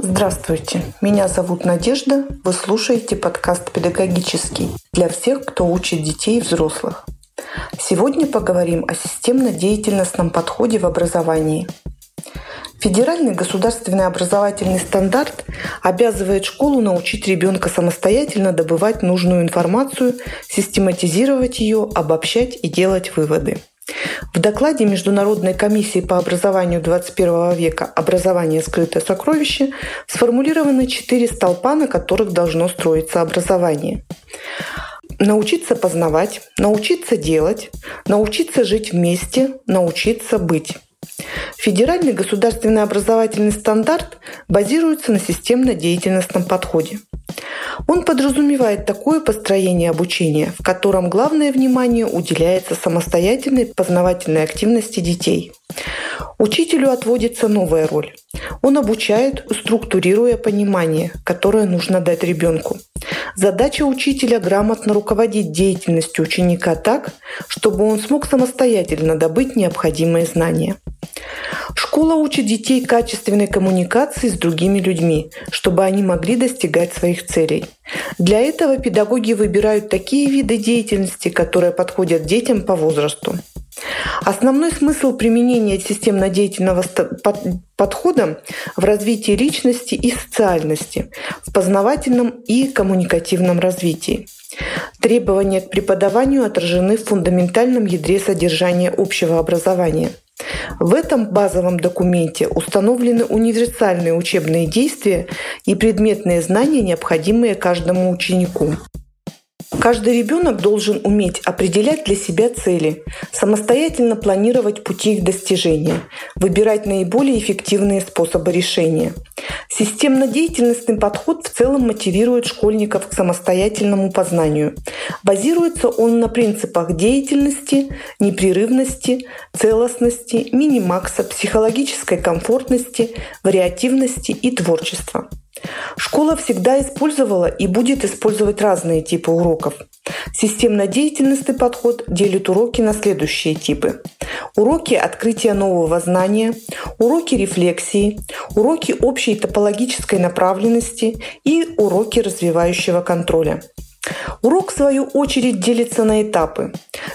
Здравствуйте, меня зовут Надежда. Вы слушаете подкаст «Педагогический» для всех, кто учит детей и взрослых. Сегодня поговорим о системно-деятельностном подходе в образовании. Федеральный государственный образовательный стандарт обязывает школу научить ребенка самостоятельно добывать нужную информацию, систематизировать ее, обобщать и делать выводы. В докладе Международной комиссии по образованию 21 века «Образование. Скрытое сокровище» сформулированы четыре столпа, на которых должно строиться образование. Научиться познавать, научиться делать, научиться жить вместе, научиться быть. Федеральный государственный образовательный стандарт базируется на системно-деятельностном подходе. Он подразумевает такое построение обучения, в котором главное внимание уделяется самостоятельной познавательной активности детей. Учителю отводится новая роль. Он обучает, структурируя понимание, которое нужно дать ребенку. Задача учителя – грамотно руководить деятельностью ученика так, чтобы он смог самостоятельно добыть необходимые знания. Школа учит детей качественной коммуникации с другими людьми, чтобы они могли достигать своих целей. Для этого педагоги выбирают такие виды деятельности, которые подходят детям по возрасту. Основной смысл применения системно-деятельного подхода в развитии личности и социальности, в познавательном и коммуникативном развитии. Требования к преподаванию отражены в фундаментальном ядре содержания общего образования – в этом базовом документе установлены универсальные учебные действия и предметные знания, необходимые каждому ученику. Каждый ребенок должен уметь определять для себя цели, самостоятельно планировать пути их достижения, выбирать наиболее эффективные способы решения. Системно-деятельностный подход в целом мотивирует школьников к самостоятельному познанию. Базируется он на принципах деятельности, непрерывности, целостности, минимакса, психологической комфортности, вариативности и творчества. Школа всегда использовала и будет использовать разные типы уроков. Системно-деятельностный подход делит уроки на следующие типы. Уроки открытия нового знания, уроки рефлексии, уроки общей топологической направленности и уроки развивающего контроля. Урок, в свою очередь, делится на этапы.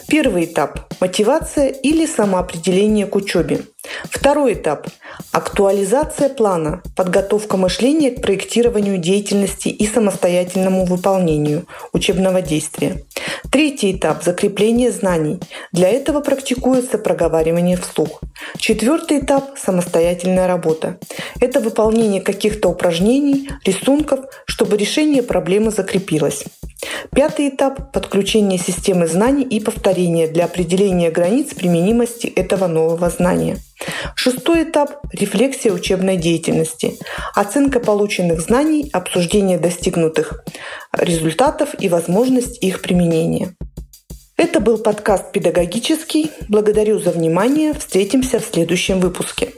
Первый этап – мотивация или самоопределение к учебе. Второй этап – актуализация плана, подготовка мышления к проектированию деятельности и самостоятельному выполнению учебного действия. Третий этап – закрепление знаний. Для этого практикуется проговаривание вслух. Четвертый этап – самостоятельная работа. Это выполнение каких-то упражнений, рисунков, чтобы решение проблемы закрепилось. Пятый этап – подключение системы знаний и повторения для определения границ применимости этого нового знания. Шестой этап – рефлексия учебной деятельности, оценка полученных знаний, обсуждение достигнутых результатов и возможность их применения. Это был подкаст «Педагогический». Благодарю за внимание. Встретимся в следующем выпуске.